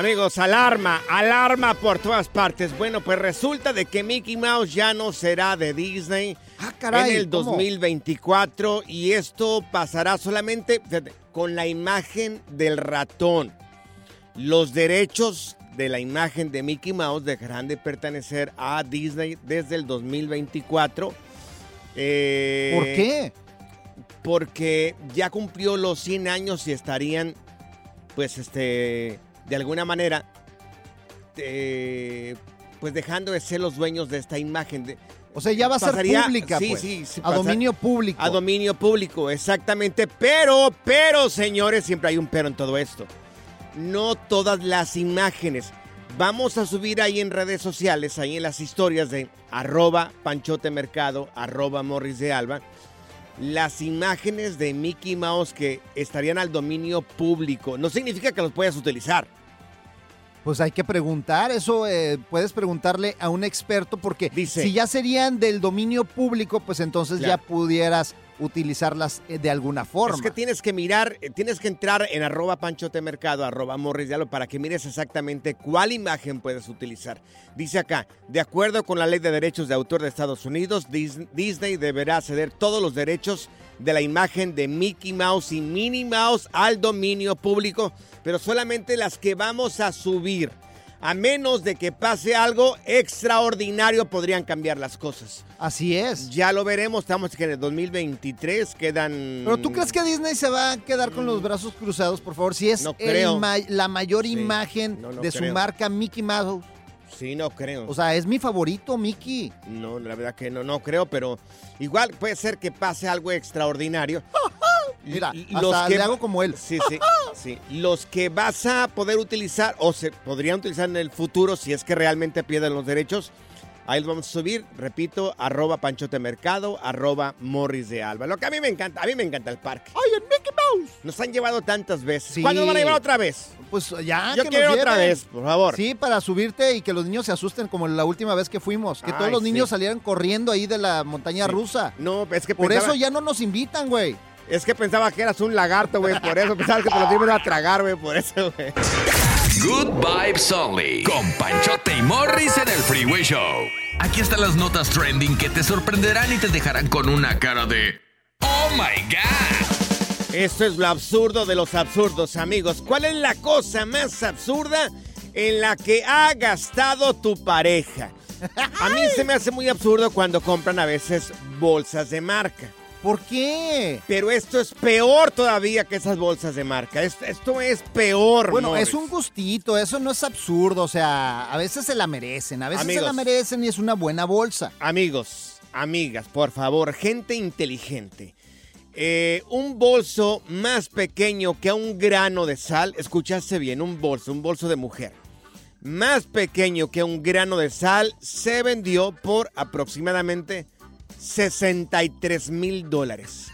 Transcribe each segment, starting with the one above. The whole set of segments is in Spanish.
Amigos, alarma, alarma por todas partes. Bueno, pues resulta de que Mickey Mouse ya no será de Disney Ah, caray, en el ¿cómo? 2024 y esto pasará solamente con la imagen del ratón. Los derechos de la imagen de Mickey Mouse dejarán de pertenecer a Disney desde el 2024. Eh, ¿Por qué? porque ya cumplió los 100 años y estarían, pues, este, de alguna manera, eh, pues dejando de ser los dueños de esta imagen. De, O sea, ya va a ser pública, sí, pues. sí, sí, a pasa- dominio público. a dominio público, exactamente. Pero, pero, señores, siempre hay un pero en todo esto. No todas las imágenes. Vamos a subir ahí en redes sociales, ahí en las historias de arroba panchote mercado, arroba morris de alba, las imágenes de Mickey Mouse que estarían al dominio público. No significa que los puedas utilizar. Pues hay que preguntar, eso eh, puedes preguntarle a un experto porque Dice- si ya serían del dominio público, pues entonces ya pudieras utilizarlas eh, de alguna forma. Es que tienes que mirar, eh, tienes que entrar en arroba panchotemercado, arroba morris de Alba, para que mires exactamente cuál imagen puedes utilizar. Dice acá, de acuerdo con la ley de derechos de autor de Estados Unidos, Dis- Disney deberá ceder todos los derechos de la imagen de Mickey Mouse y Minnie Mouse al dominio público, pero solamente las que vamos a subir. A menos de que pase algo extraordinario, podrían cambiar las cosas. Así es. Ya lo veremos, estamos en el 2023, quedan... Pero tú crees que Disney se va a quedar con los brazos cruzados, por favor, si es Mm. No creo. ma- la mayor Sí, imagen no, no de su marca Mickey Mouse. Sí, no creo. O sea, es mi favorito, Mickey. no, la verdad que no, no creo, pero igual puede ser que pase algo extraordinario. Mira, Y- y hasta le hago como él. Sí, sí, sí. Los que vas a poder utilizar o se podrían utilizar en el futuro si es que realmente pierden los derechos, ahí los vamos a subir, repito, arroba panchotemercado, arroba morris de alba. Lo que a mí me encanta, a mí me encanta el parque. ¡Ay, el Mickey Mouse! Nos han llevado tantas veces. Sí. ¿Cuándo nos van a llevar otra vez? Pues ya, Yo que quiero nos otra vez, por favor. Sí, para subirte y que los niños se asusten como la última vez que fuimos. Que todos los niños sí. salieran corriendo ahí de la montaña Sí. rusa. No, es que Por pensaba- eso ya no nos invitan, güey. Es que pensaba que eras un lagarto, güey. Por eso pensaba que te lo ibas a tragar, güey. Por eso, güey. Good Vibes Only. Con Panchote y Morris en el Freeway Show. Aquí están las notas trending que te sorprenderán y te dejarán con una cara de. ¡Oh my God! Esto es lo absurdo de los absurdos, amigos. ¿Cuál es la cosa más absurda en la que ha gastado tu pareja? A mí se me hace muy absurdo cuando compran a veces bolsas de marca. ¿Por qué? Pero esto es peor todavía que esas bolsas de marca. Esto, esto es peor. Bueno, Morris. es un gustito, eso no es absurdo. O sea, a veces se la merecen, a veces se la merecen y es una buena bolsa. Amigos, amigas, por favor, gente inteligente. Eh, un bolso más pequeño que un grano de sal, escuchaste bien, un bolso, un bolso de mujer. más pequeño que un grano de sal se vendió por aproximadamente 63 mil dólares.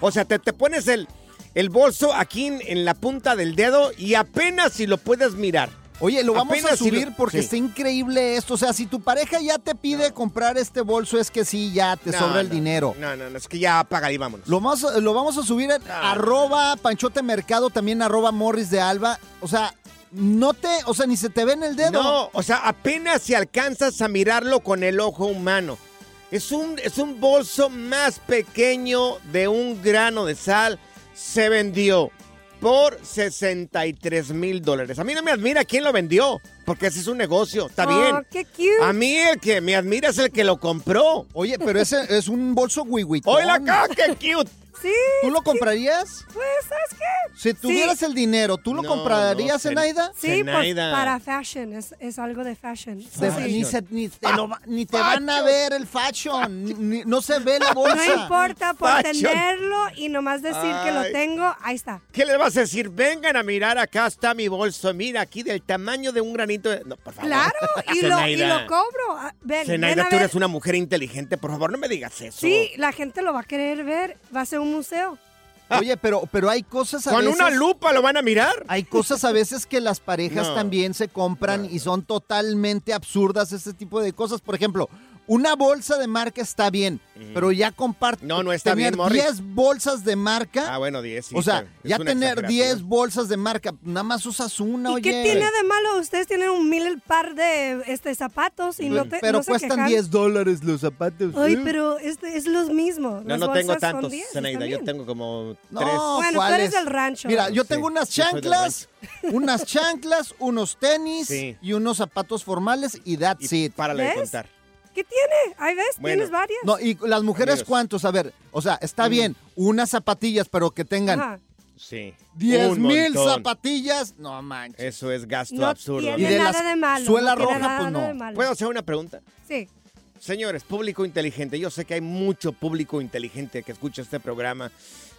O sea, te, te pones el, el bolso aquí en, en la punta del dedo y apenas si lo puedes mirar. Oye, lo vamos a Apenas si lo- subir porque sí. está increíble esto. O sea, si tu pareja ya te pide comprar este bolso, es que sí, ya te No, sobra el dinero. No, no, no, es que ya apaga y vámonos. Lo vamos, a- lo vamos a subir en arroba Panchote Mercado, también arroba Morris de Alba. O sea, no te, o sea, ni se te ve en el dedo. No, o sea, apenas si alcanzas a mirarlo con el ojo humano. Es un, es un bolso más pequeño de un grano de sal. Se vendió por 63 mil dólares. A mí no me admira quién lo vendió, porque ese es un negocio, está Oh, bien. qué cute. A mí el que me admira es el que lo compró. Oye, pero ese es un bolso wiwitón. ¡Hola acá, qué cute! Sí. ¿Tú lo comprarías? Pues, ¿sabes qué? Si tuvieras el dinero, ¿tú lo No, comprarías, no, Zenaida? Sí, pues para fashion, es, es algo de fashion. De- ni, se- ni te, lo va- ni te van a ver el fashion. ni- no se ve la bolsa. No importa por Fashion. tenerlo y nomás decir que lo tengo, ahí está. ¿Qué les vas a decir? Vengan a mirar, acá está mi bolso. Mira, aquí del tamaño de un granito de... No, por favor. Claro, y lo, y lo cobro. Ah, Ven, ven Zenaida, a tú ver. eres una mujer inteligente. Por favor, no me digas eso. Sí, la gente lo va a querer ver. Va a ser un museo. Oye, pero, pero hay cosas a Con veces... una lupa lo van a mirar. Hay cosas a veces que las parejas No. también se compran y son totalmente absurdas este tipo de cosas. Por ejemplo, una bolsa de marca está bien, pero ya comparte No, no está tener bien, Morris. 10 bolsas de marca. Ah, bueno, 10. sí, o sea, ya tener exageración. 10 bolsas de marca, nada más usas una, ¿Y oye. qué tiene de malo? Ustedes tienen un mil par de este, zapatos y no te pero no se cuestan quejan. 10 dólares los zapatos. Ay, ¿eh? pero este es los mismos. No, Las no tengo tantos, 10, Zenaida. está Yo tengo como No, tres. Bueno, tú ¿cuáles? eres del rancho. Mira, yo Sí, tengo unas chanclas, unas chanclas, unos tenis Sí. y unos zapatos formales y that's Y it. párale de contar. ¿Qué tiene? Ahí ves, Bueno. tienes varias. No, y las mujeres, Amigos. ¿cuántos? A ver, o sea, está bien, unas zapatillas, pero que tengan Ajá. Sí. 10 Un mil montón. zapatillas, no manches. Eso es gasto No absurdo. tiene Y de nada las de malo. suela no roja, nada pues, no. ¿Puedo hacer una pregunta? Sí. Señores, público inteligente, yo sé que hay mucho público inteligente que escucha este programa,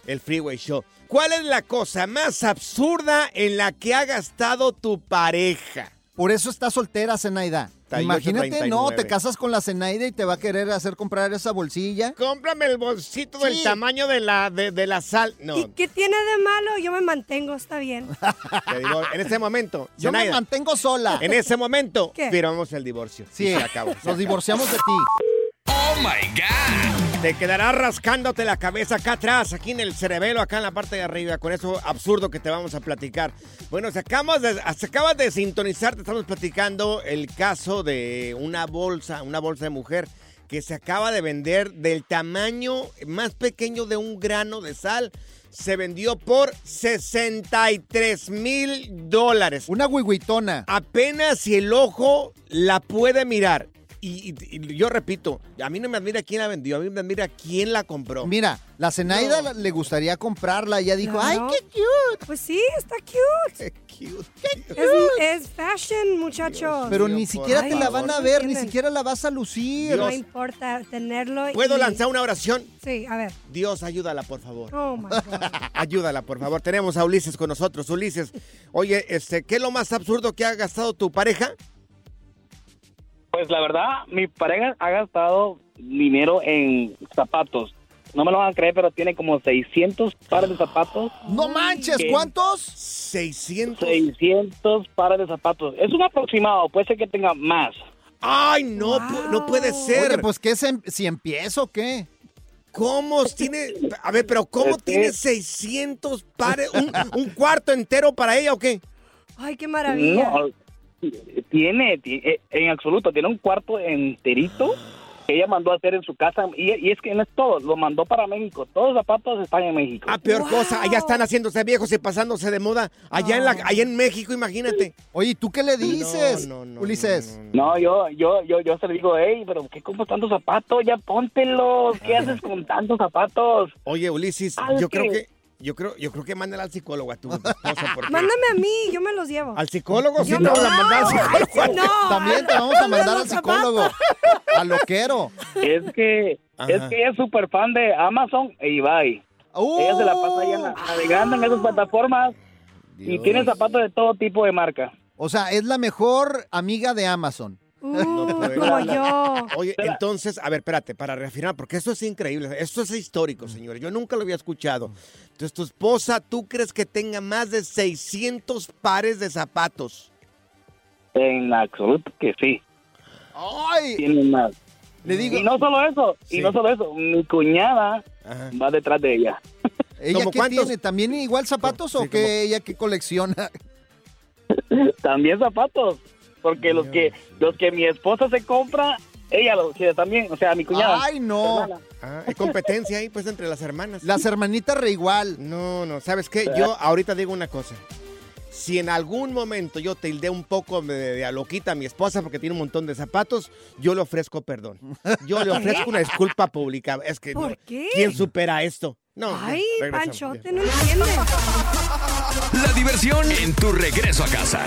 el Freeway Show. ¿Cuál es la cosa más absurda en la que ha gastado tu pareja? Por eso está soltera, Zenaida. 38, Imagínate, no, 39. te casas con la Zenaida y te va a querer hacer comprar esa bolsilla. Cómprame el bolsito del tamaño de la, de, de la sal. No, ¿Y qué tiene de malo? Yo me mantengo, está bien. te digo, en este momento, Yo me Zenaida, mantengo sola. en ese momento, ¿Qué? firmamos el divorcio. Sí, se acabó. se nos acabó. divorciamos de ti. Oh my God. Te quedará rascándote la cabeza acá atrás, aquí en el cerebelo, acá en la parte de arriba, con eso absurdo que te vamos a platicar. Bueno, se, acabas de, se acabas de sintonizar, te estamos platicando el caso de una bolsa, una bolsa de mujer que se acaba de vender del tamaño más pequeño de un grano de sal. Se vendió por 63 mil dólares. Una wiwitona. Apenas si el ojo la puede mirar. Y, y- y yo repito, a mí no me admira quién la vendió, a mí me admira quién la compró. Mira, la Zenaida le gustaría comprarla. Ella dijo, Claro. ay, qué cute. Pues sí, está cute. Qué cute. Es, es fashion, muchachos. Pero Dios, ni siquiera te la van a ver, ni siquiera la vas a lucir. no importa tenerlo. ¿Puedo y- lanzar una oración? Sí, a ver. Dios, ayúdala, por favor. Oh my God. Ayúdala, por favor. Tenemos a Ulises con nosotros. Ulises, oye, este, ¿qué es lo más absurdo que ha gastado tu pareja? Pues la verdad, mi pareja ha gastado dinero en zapatos. No me lo van a creer, pero tiene como 600 pares de zapatos. No manches. ¿cuántos? 600. 600 pares de zapatos. Es un aproximado, puede ser que tenga más. Ay, no, pu- no puede ser. Oye, pues ¿qué se, si empiezo o qué? ¿Cómo tiene? A ver, pero ¿cómo tiene 600 pares? ¿Un, un cuarto entero para ella o qué? Ay, qué maravilla. No, tiene, ti- eh, en absoluto, tiene un cuarto enterito que ella mandó a hacer en su casa. Y, y es que no es todo, lo mandó para México. Todos los zapatos están en México. Ah, peor Wow. cosa, allá están haciéndose viejos y pasándose de moda. Allá, en, la, allá en México, imagínate. Oye, ¿y tú qué le dices, No, no, no, Ulises? no, no, no. No, yo, yo, yo, yo se le digo, hey, pero ¿qué compras tantos zapatos? Ya póntelos. ¿Qué haces con tantos zapatos? Oye, Ulises, yo creo que, yo creo, yo creo que mándala al psicólogo a tu esposa. porque- Mándame a mí, yo me los llevo. ¿Al psicólogo? Yo te no. vamos a mandar al psicólogo. no. También te vamos a mandar al psicólogo. A loquero. Es que, Ajá. es que ella es súper fan de Amazon e eBay. Ella se la pasa allá na- navegando en esas plataformas y tiene zapatos de todo tipo de marca. O sea, es la mejor amiga de Amazon. Uh, puede. como yo. Oye, entonces, a ver, espérate, para reafirmar, porque esto es increíble, esto es histórico, señores, yo nunca lo había escuchado. Entonces, tu esposa, ¿tú crees que tenga más de 600 pares de zapatos? En absoluto que sí. ¡Ay! Tiene más. Le digo, Y no solo eso, Sí. y no solo eso, mi cuñada Ajá. va detrás de ella. ¿ella ¿Cómo qué cuántos? tiene? ¿También igual zapatos Sí, o como- qué ella que colecciona? También zapatos, porque los que los que mi esposa se compra, ella los quiere también, o sea, mi cuñada. ¡Ay, no! Ah, hay competencia ahí, pues, entre las hermanas. Las hermanitas re igual. No, no, ¿sabes qué? Yo ahorita digo una cosa. Si en algún momento yo tildé un poco de, de a loquita a mi esposa porque tiene un montón de zapatos, yo le ofrezco perdón. Yo le ofrezco una disculpa pública. Es que ¿Por no, qué? ¿quién supera esto? No. Ay, regresamos. Panchote, no entiende. La diversión en tu regreso a casa.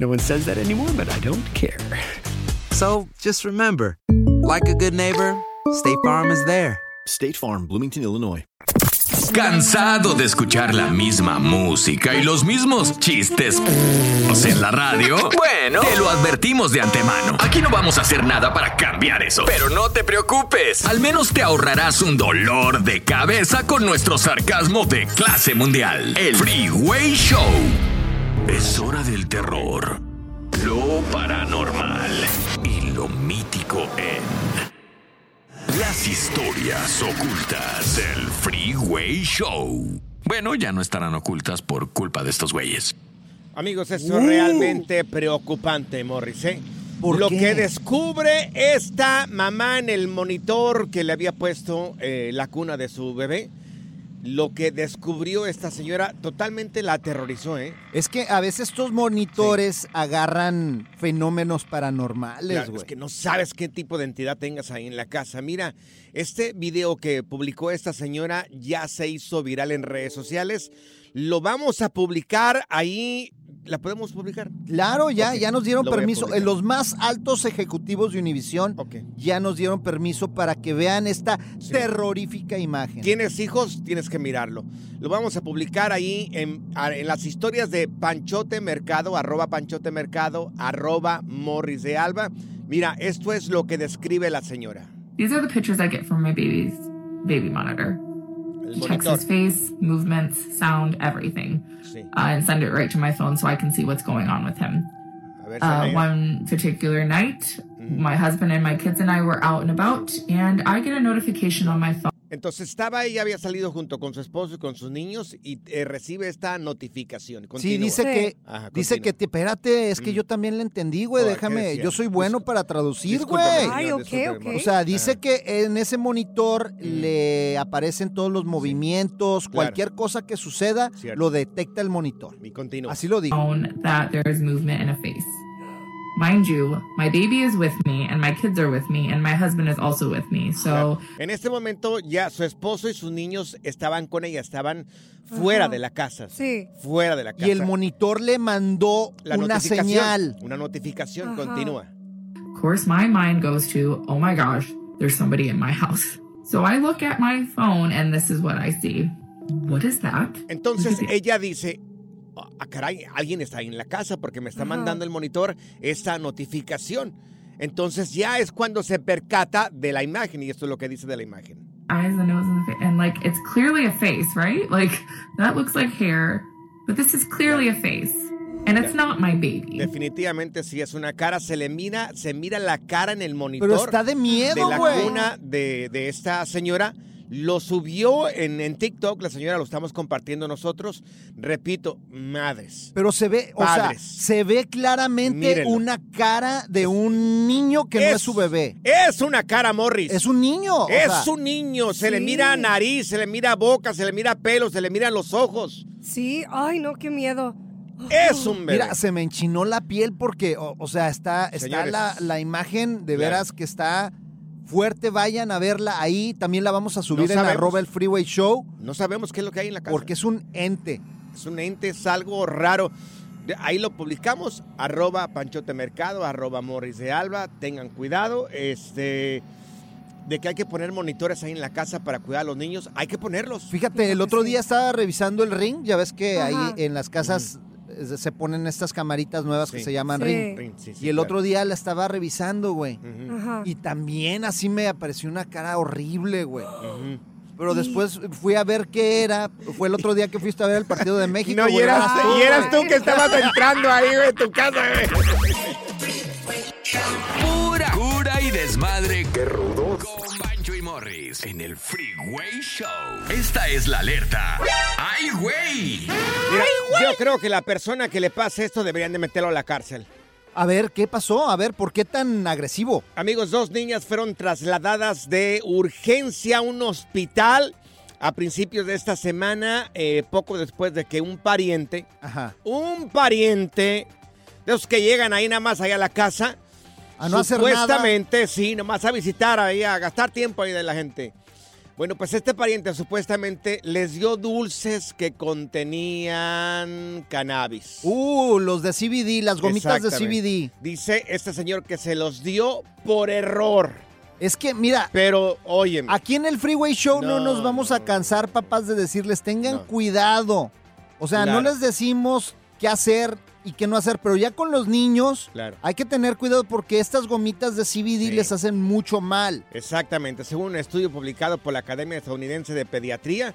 no one says that anymore, but I don't care. So just remember, like a good neighbor, State Farm is there. State Farm, Bloomington, Illinois. ¿Cansado de escuchar la misma música y los mismos chistes en la radio? Bueno, te lo advertimos de antemano. Aquí no vamos a hacer nada para cambiar eso. Pero no te preocupes. Al menos te ahorrarás un dolor de cabeza con nuestro sarcasmo de clase mundial. El Freeway Show. Es hora del terror, lo paranormal y lo mítico en... Las historias ocultas del Freeway Show. Bueno, ya no estarán ocultas por culpa de estos güeyes. Amigos, esto es realmente preocupante, Morris. ¿eh? ¿Por Lo qué? que descubre esta mamá en el monitor que le había puesto eh, la cuna de su bebé, lo que descubrió esta señora totalmente la aterrorizó, ¿eh? Es que a veces estos monitores agarran fenómenos paranormales, Claro, güey. es que no sabes qué tipo de entidad tengas ahí en la casa. Mira, este video que publicó esta señora ya se hizo viral en redes sociales. Lo vamos a publicar ahí. ¿La podemos publicar? Claro, ya, ya nos dieron lo permiso. Eh, Los más altos ejecutivos de Univisión Ok. ya nos dieron permiso para que vean esta Sí. terrorífica imagen. Tienes hijos, tienes que mirarlo. Lo vamos a publicar ahí en las historias de Panchote Mercado, arroba Panchote Mercado, arroba Morris de Alba. Mira, esto es lo que describe la señora. These are the pictures I get from my baby's baby monitor. Checks his face, movements, sound, everything, uh, and send it right to my phone so I can see what's going on with him. Uh, one particular night, my husband and my kids and I were out and about, and I get a notification on my phone. Entonces estaba ella, había salido junto con su esposo y con sus niños y eh, recibe esta notificación. Sí, dice Sí. que, Ajá, dice que, te, espérate, es que Mm. yo también le entendí, güey, Oh, ¿qué déjame, yo soy bueno Discul- para traducir, güey. Ay, ok, ok. O sea, dice Ajá. que en ese monitor le aparecen todos los movimientos, Claro. cualquier cosa que suceda, Cierto. lo detecta el monitor. Y continúa. Así lo dijo. En este momento ya su esposo y sus niños estaban con ella, estaban fuera Ajá. de la casa. Sí. Fuera de la casa. Y el monitor le mandó La una notificación, señal. Una notificación, Ajá. continúa. Of course, my mind goes to, oh my gosh, there's somebody in my house. So I look at my phone and this is what I see. What is that? Entonces ella dice, ah, caray, alguien está ahí en la casa porque me está Ajá. mandando el monitor esta notificación. Entonces ya es cuando se percata de la imagen y esto es lo que dice de la imagen. eyes, the nose, and the face. And like, it's clearly a face, right? Like, that looks like hair, but this is clearly a face. And it's not my baby. Definitivamente sí es una cara, se le mira, se mira la cara en el monitor. Pero está de miedo, De la güey. cuna de, de esta señora. Lo subió en, en TikTok, la señora lo estamos compartiendo nosotros. Repito, madres. Pero se ve, o sea, Padres. se ve claramente Mírenlo. una cara de un niño que no es su bebé. Es una cara, Morris. Es un niño. o Es sea, un niño. Se le mira nariz, se le mira boca, se le mira pelo, se le miran los ojos. Sí, ay, no, qué miedo. Es un bebé. Mira, se me enchinó la piel porque, o, o sea, está, está Señores. la, la imagen de Claro. veras que está fuerte. Vayan a verla ahí. También la vamos a subir en sabemos. arroba el Freeway Show. No sabemos qué es lo que hay en la casa. Porque es un ente. Es un ente, es algo raro. Ahí lo publicamos, arroba Panchote Mercado, arroba Morris de Alba. Tengan cuidado, este, de que hay que poner monitores ahí en la casa para cuidar a los niños. Hay que ponerlos. Fíjate, el otro día estaba revisando el ring. Ya ves que Ajá. ahí en las casas eh, se ponen estas camaritas nuevas que se llaman Sí. ring. Ring, sí, sí, y el claro. otro día la estaba revisando, güey. Y también así me apareció una cara horrible, güey. ujú. Pero después fui a ver qué era. Fue el otro día que fuiste a ver el partido de México. No, y eras, tú, y eras tú que estabas entrando ahí, güey, en tu casa, güey. Morris en el Freeway Show. Esta es la alerta. ¡Ay, güey! Mira, yo creo que la persona que le pase esto deberían de meterlo a la cárcel. A ver, ¿qué pasó? A ver, ¿por qué tan agresivo? Amigos, dos niñas fueron trasladadas de urgencia a un hospital a principios de esta semana, eh, poco después de que un pariente, Ajá. un pariente de los que llegan ahí nada más allá a la casa, A no hacer nada. supuestamente, sí, nomás a visitar ahí, a gastar tiempo ahí de la gente. Bueno, pues este pariente supuestamente les dio dulces que contenían cannabis. Uh, los de CBD, las gomitas de. CBD. Dice este señor que se los dio por error. Es que, mira, Pero, oye, aquí en el Freeway Show no, No, nos vamos a cansar, papás, de decirles, tengan No. cuidado. O sea, no les decimos qué hacer y qué no hacer, pero ya con los niños Claro. hay que tener cuidado porque estas gomitas de CBD Sí. les hacen mucho mal. Exactamente, según un estudio publicado por la Academia Estadounidense de Pediatría,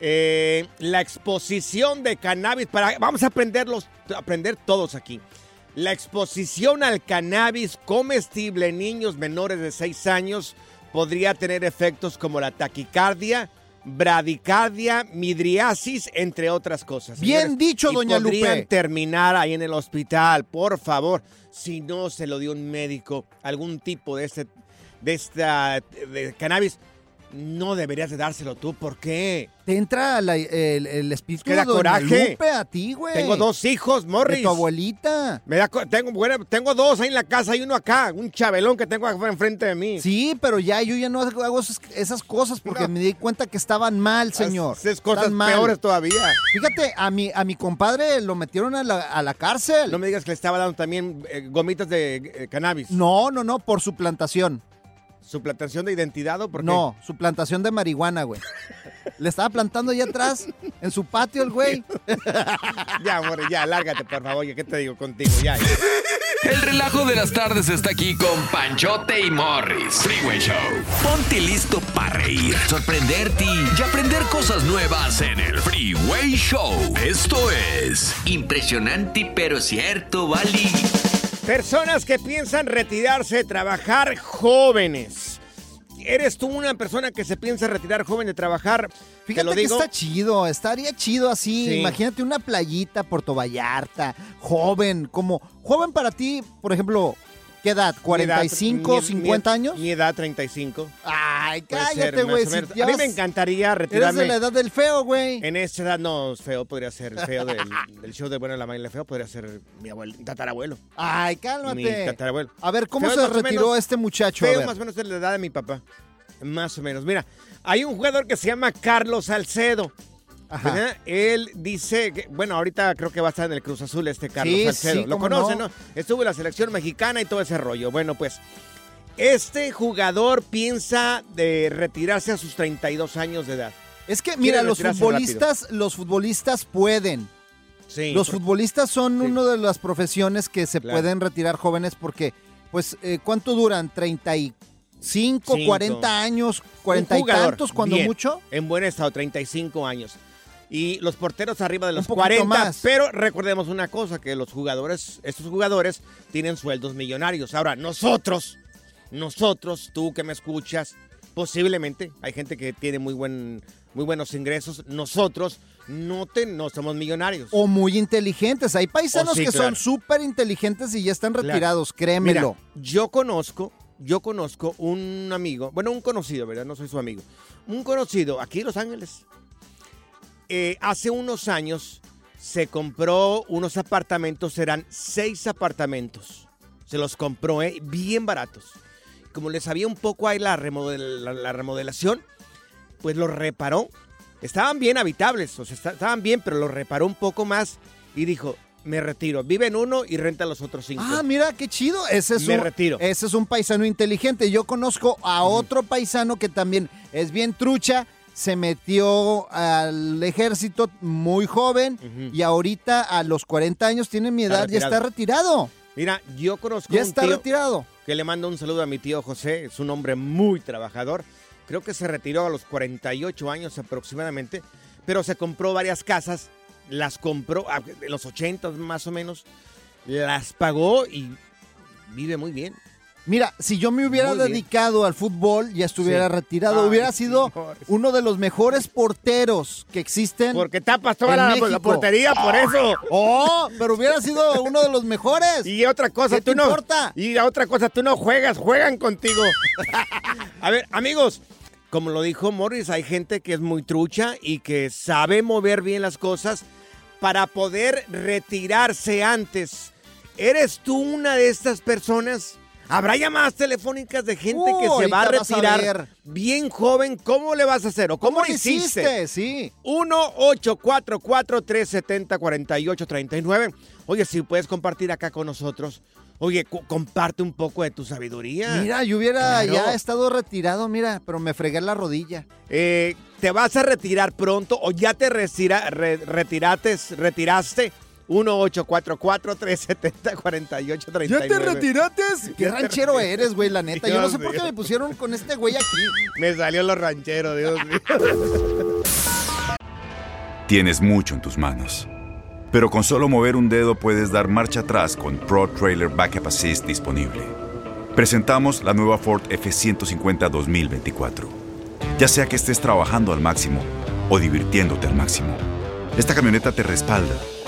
eh, la exposición de cannabis, para, vamos a aprenderlos, aprender todos aquí. La exposición al cannabis comestible en niños menores de 6 años podría tener efectos como la taquicardia, bradicardia, midriasis, entre otras cosas. Bien dicho, y doña podrían Lupe. terminar ahí en el hospital, por favor. Si no se lo dio un médico, algún tipo de este, de esta, de cannabis, no deberías de dárselo tú. ¿Por qué? Te entra la- el, el espíritu Que da de coraje. Lupe a ti, güey. Tengo dos hijos, De Morris. tu abuelita. Me da tengo, bueno, tengo dos ahí en la casa y uno acá, un chabelón que tengo acá enfrente de mí. Sí, pero ya yo ya no hago esas, esas cosas porque No. me di cuenta que estaban mal, señor. Haces cosas Están mal. peores todavía. Fíjate, a mi, a mi compadre lo metieron a la, a la cárcel. No me digas que le estaba dando también eh, gomitas de eh, cannabis. No, no, no, por su plantación. ¿Suplantación de identidad o por qué? No, su plantación de marihuana, güey. Le estaba plantando allá atrás, en su patio, el güey. Ya, amor, ya, lárgate, por favor. ya, ¿Qué te digo contigo? Ya, ya. El relajo de las tardes está aquí con Panchote y Morris. Freeway Show. Ponte listo para reír, sorprenderte y aprender cosas nuevas en el Freeway Show. Esto es impresionante pero cierto, Bali. Personas que piensan retirarse de trabajar jóvenes. ¿Eres tú una persona que se piensa retirar joven de trabajar? Te Fíjate lo que está chido, estaría chido así. Sí. Imagínate una playita, Puerto Vallarta, joven, como joven para ti, por ejemplo, ¿qué edad? Mi edad- ¿45, mi- 50 mi- años? Mi edad 35. Ay, cállate, güey. si A mí me encantaría Eres retirarme. de la edad del feo, güey. En esa edad no, feo podría ser el feo del, del show de Bueno, la Mañana Feo, podría ser mi abuelo, tatarabuelo. Ay, Mi cálmate. tatarabuelo. A ver, ¿cómo Feo se retiró menos- este muchacho? Feo más o menos de la edad de mi papá. Más o menos. Mira, hay un jugador que se llama Carlos Salcedo. Ajá. ¿verdad? Él dice que, bueno, ahorita creo que va a estar en el Cruz Azul este Carlos Sí, Salcedo. sí, Lo cómo conoce, no. ¿no? Estuvo en la selección mexicana y todo ese rollo. Bueno, pues este jugador piensa de retirarse a sus 32 años de edad. Es que, mira, los futbolistas, los futbolistas pueden. Sí. Los futbolistas son una de las profesiones que se Claro. pueden retirar jóvenes porque, pues, eh, ¿cuánto duran? ¿35, Cinco. 40 años, 40 y tantos cuando bien, mucho? En buen estado, 35 años. Y los porteros arriba de los poquito 40. más. Pero recordemos una cosa, que los jugadores, estos jugadores tienen sueldos millonarios. Ahora, nosotros, nosotros, tú que me escuchas, posiblemente, hay gente que tiene muy, buen, muy buenos ingresos. Nosotros no, te, no somos millonarios. O muy inteligentes. Hay paisanos Oh, sí, que claro. son súper inteligentes y ya están Claro. retirados, créemelo. Mira, yo conozco, yo conozco un amigo, bueno, un conocido, ¿verdad? No soy su amigo. Un conocido aquí en Los Ángeles. Eh, hace unos años se compró unos apartamentos, eran seis apartamentos. Se los compró, ¿eh? Bien baratos. Como le sabía un poco ahí la, remodel- la- la remodelación, pues los reparó. Estaban bien habitables, o sea, esta- estaban bien, pero los reparó un poco más y dijo, me retiro. Vive en uno y renta los otros cinco. Ah, mira, qué chido. Ese es Me un, retiro. Ese es un paisano inteligente. Yo conozco a otro paisano que también es bien trucha. Se metió al ejército muy joven y ahorita a los 40 años tiene mi edad, ya está retirado. Mira, yo conozco Ya un está tío retirado. que le mando un saludo a mi tío José, es un hombre muy trabajador. Creo que se retiró a los 48 años aproximadamente, pero se compró varias casas, las compró en los 80 más o menos, las pagó y vive muy bien. Mira, si yo me hubiera dedicado al fútbol, ya estuviera Sí. retirado. Ay, hubiera sido uno de los mejores porteros que existen. Porque tapas toda la, portería por eso. Oh, pero hubiera sido uno de los mejores. Y otra cosa, ¿Qué tú te no. importa? Y otra cosa, tú no juegas, juegan contigo. A ver, amigos, como lo dijo Morris, hay gente que es muy trucha y que sabe mover bien las cosas para poder retirarse antes. ¿Eres tú una de estas personas? ¿Habrá llamadas telefónicas de gente que se va a a retirar ver. bien joven? ¿Cómo le vas a hacer? ¿O cómo, ¿Cómo lo hiciste? hiciste? Sí. 1-844-370-4839. Oye, si puedes compartir acá con nosotros. Oye, comparte un poco de tu sabiduría. Mira, yo hubiera Claro. ya estado retirado, mira, pero me fregué la rodilla. Eh, ¿Te vas a retirar pronto o ya te retira- re- retirates, retiraste? 1-844-370-4839. ¿Ya te retiraste? Qué Ya te ranchero retiraste. eres, güey, la neta. Yo no Dios sé por qué me pusieron con este güey aquí. Me salió lo ranchero, Dios mío. Tienes mucho en tus manos. Pero con solo mover un dedo puedes dar marcha atrás con Pro Trailer Backup Assist disponible. Presentamos la nueva Ford F150 2024. Ya sea que estés trabajando al máximo o divirtiéndote al máximo, esta camioneta te respalda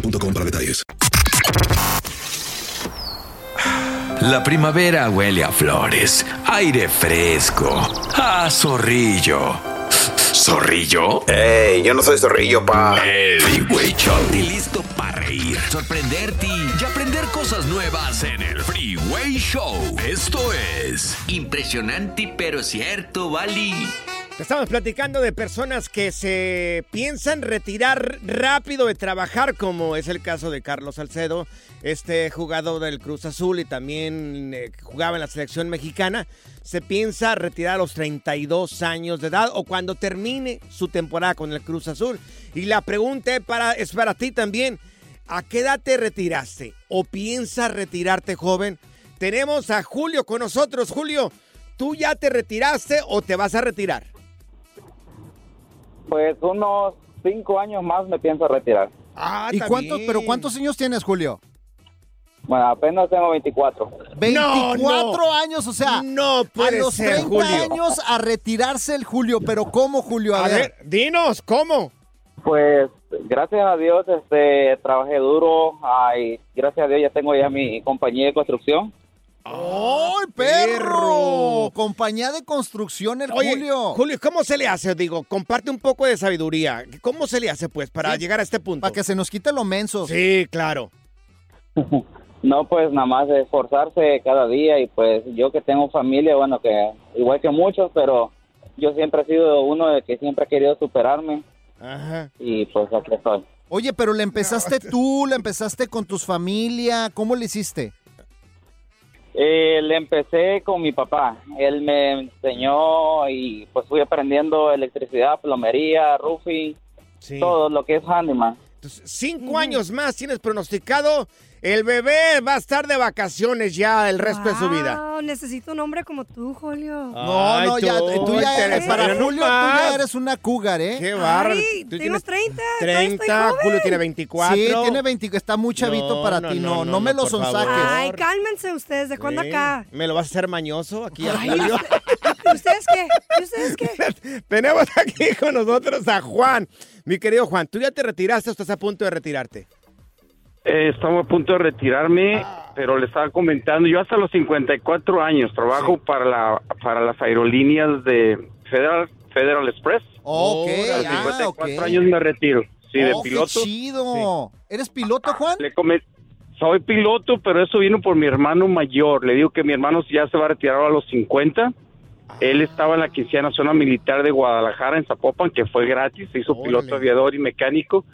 boostmobile.com para detalles. La primavera huele a flores, aire fresco, a zorrillo. ¿Zorrillo? ¡Ey! Yo no soy zorrillo, pa. El Freeway Show. Y listo para reír, sorprenderte y aprender cosas nuevas en el Freeway Show. Esto es Impresionante pero cierto, Bali. Estamos platicando de personas que se piensan retirar rápido de trabajar, como es el caso de Carlos Salcedo, este jugador del Cruz Azul y también eh, jugaba en la selección mexicana. Se piensa retirar a los 32 años de edad o cuando termine su temporada con el Cruz Azul. Y la pregunta es para, es para ti también. ¿A qué edad te retiraste? ¿O piensas retirarte joven? Tenemos a Julio con nosotros. Julio, ¿tú ya te retiraste o te vas a retirar? Pues unos cinco años más me pienso retirar. Ah, ¿Y cuántos, pero cuántos años tienes, Julio? Bueno, apenas tengo 24. 24 años, o sea, no a puede los ser, 30 Julio. años a retirarse el Julio, pero ¿cómo, Julio? A, A ver. ver, dinos, ¿cómo? Pues gracias a Dios este trabajé duro ay, gracias a Dios ya tengo ya mi compañía de construcción. ¡Ay, perro! Compañía de construcción, el Oye, Julio. Julio, ¿cómo se le hace? Digo, comparte un poco de sabiduría. ¿Cómo se le hace, pues, para Sí, llegar a este punto? Para que se nos quite lo menso. Sí, claro. No, pues nada más esforzarse cada día y pues yo que tengo familia, bueno, que igual que muchos, pero yo siempre he sido uno de que siempre ha querido superarme Ajá. y pues aquí estoy. Oye, pero le empezaste tú, le empezaste con tus familia, ¿cómo le hiciste? Eh, le empecé con mi papá. Él me enseñó y pues fui aprendiendo electricidad, plomería, roofing, Sí. todo lo que es handyman. Cinco años más tienes pronosticado. El bebé va a estar de vacaciones ya el resto de su vida. Necesito un hombre como tú, Julio. No, Ay, no, ya, tú, tú ya eres, para Julio, tú ya eres una cougar, ¿eh? Qué Tú tengo tienes 30, todavía estoy 30, joven. Julio tiene 24. Sí, tiene 20, está muy chavito No, para no, ti, no, no, no, no, me lo sonsaques. Ay, cálmense ustedes, ¿de cuándo Sí. acá? ¿Me lo vas a hacer mañoso aquí a Ay, Julio? ¿y ¿Ustedes qué? ¿Y ¿Ustedes qué? Tenemos aquí con nosotros a Juan. Mi querido Juan, ¿tú ya te retiraste o estás a punto de retirarte? Eh, estamos a punto de retirarme, pero le estaba comentando, yo hasta los 54 años trabajo para la para las aerolíneas de Federal Federal Express. Ok, a los ah, 54 ok. años me retiro. Sí, de Oh, qué piloto. chido. ¿Eres piloto, Juan? Le soy piloto, pero eso vino por mi hermano mayor. Le digo que mi hermano ya se va a retirar a los 50. Él estaba en la quinceava zona militar de Guadalajara, en Zapopan, que fue gratis. Se hizo piloto aviador y mecánico.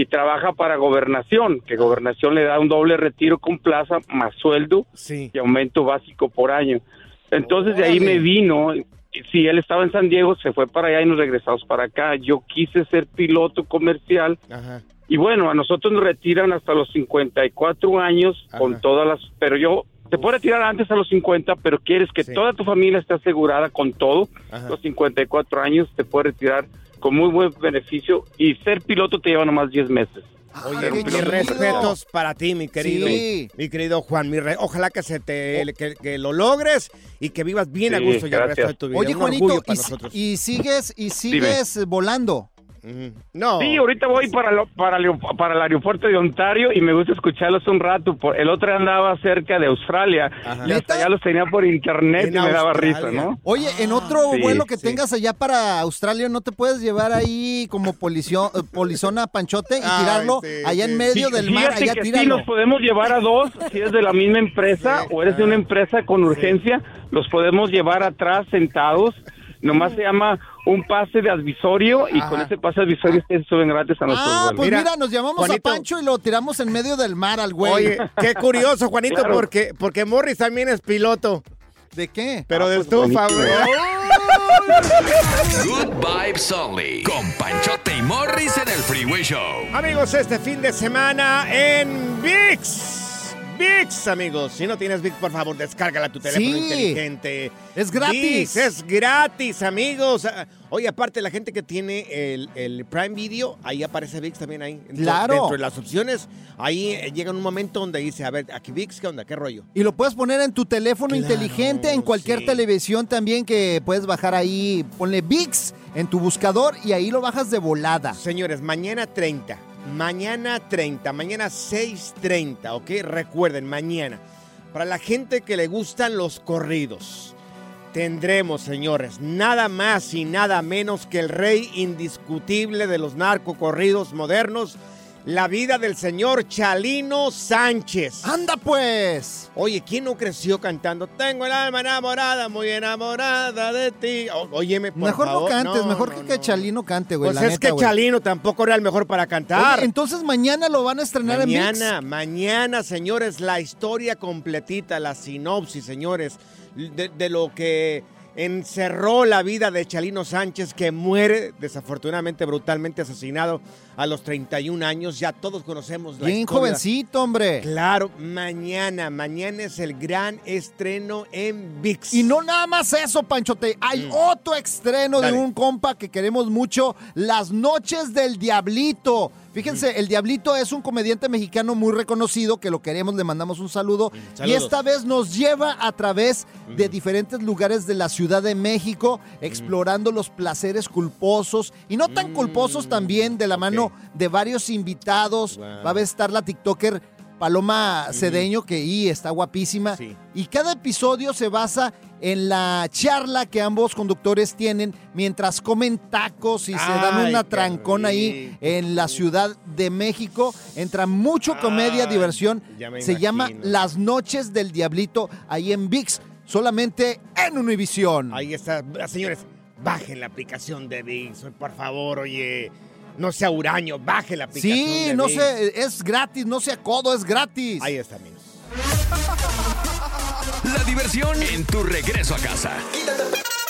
Y trabaja para gobernación, que gobernación le da un doble retiro con plaza más sueldo Sí. y aumento básico por año. Entonces de ahí me vino. Si él estaba en San Diego, se fue para allá y nos regresamos para acá. Yo quise ser piloto comercial Ajá. y bueno, a nosotros nos retiran hasta los 54 años con todas las... Pero yo, te puedo retirar antes a los 50, pero quieres que toda tu familia esté asegurada con todo. Ajá. Los 54 años te puedes retirar con muy buen beneficio y ser piloto te lleva nomás 10 meses. Oye, mis respetos para ti, mi querido, Sí. mi querido Juan. Mi re- Ojalá que se te que, que lo logres y que vivas bien a gusto ya el resto de tu vida. Oye, Un Juanito, orgullo y, para si- nosotros. y sigues y sigues volando. No. Sí, ahorita voy para, lo- para, el- para el aeropuerto de Ontario y me gusta escucharlos un rato. Por, el otro andaba cerca de Australia y hasta allá los tenía por internet y me daba risa, ¿no? Oye, en otro Sí, vuelo que sí. tengas allá para Australia, ¿no te puedes llevar ahí como policio- eh, polizona Panchote y Ay, tirarlo sí, allá en medio Sí, del mar? Allá que sí, nos podemos llevar a dos, si es de la misma empresa o eres de una empresa con urgencia, los podemos llevar atrás sentados. Nomás se llama un pase de advisorio y con ese pase de advisorio ustedes suben gratis a nuestros Ah, pues mira, nos llamamos Juanito. a Pancho y lo tiramos en medio del mar al güey. Oye, qué curioso, Juanito, Claro. porque, porque Morris también es piloto. ¿De qué? Pero de pues estufa, buenísimo. güey. Good Vibes Only. Con Panchote y Morris en el Freeway Show. Amigos, este fin de semana en VIX. VIX, amigos. Si no tienes VIX, por favor, descárgala a tu teléfono Sí. inteligente. Es gratis. VIX, es gratis, amigos. Ah, Oye, aparte, la gente que tiene el, el Prime Video, ahí aparece VIX también ahí. Claro. Dentro de las opciones, ahí eh, llega un momento donde dice, a ver, aquí VIX, ¿qué onda? ¿Qué rollo? Y lo puedes poner en tu teléfono Claro, inteligente, en cualquier sí. televisión también que puedes bajar ahí. Ponle VIX en tu buscador y ahí lo bajas de volada. Señores, mañana 30. Mañana 30. Mañana 6.30, ¿ok? Recuerden, mañana. Para la gente que le gustan los corridos, tendremos, señores, nada más y nada menos que el rey indiscutible de los narcocorridos modernos. La vida del señor Chalino Sánchez. ¡Anda pues! Oye, ¿quién no creció cantando? Tengo el alma enamorada, muy enamorada de ti. O- óyeme, por Mejor favor. no cantes, mejor que, que Chalino cante, güey. Pues la es neta, que güey. Chalino tampoco era el mejor para cantar. Oye, entonces mañana lo van a estrenar en Mañana, mañana, señores, la historia completita, la sinopsis, señores, de, de lo que encerró la vida de Chalino Sánchez, que muere desafortunadamente, brutalmente asesinado a los 31 años. Ya todos conocemos la Bien historia. jovencito, hombre. Claro, mañana, mañana es el gran estreno en VIX. Y no nada más eso, Panchote. Hay otro estreno Mm. Dale. de un compa que queremos mucho, Las Noches del Diablito. Fíjense, el Diablito es un comediante mexicano muy reconocido, que lo queremos, le mandamos un saludo. Y saludos. esta vez nos lleva a través de diferentes lugares de la Ciudad de México, explorando los placeres culposos y no tan culposos también, de la mano de varios invitados. Va a estar la TikToker Paloma Cedeño, que y está guapísima. Y cada episodio se basa en la charla que ambos conductores tienen mientras comen tacos y se dan una trancón ahí en la Ciudad de México. Entra mucho comedia, diversión. Se llama. Las Noches del Diablito ahí en VIX, solamente en Univisión. Ahí está. Señores, bajen la aplicación de VIX, por favor, oye. No sea huraño, baje la aplicación Sí, no sé, es gratis, no sea codo, es gratis. Ahí está, amigos. La diversión en tu regreso a casa.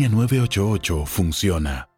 línea 988 funciona.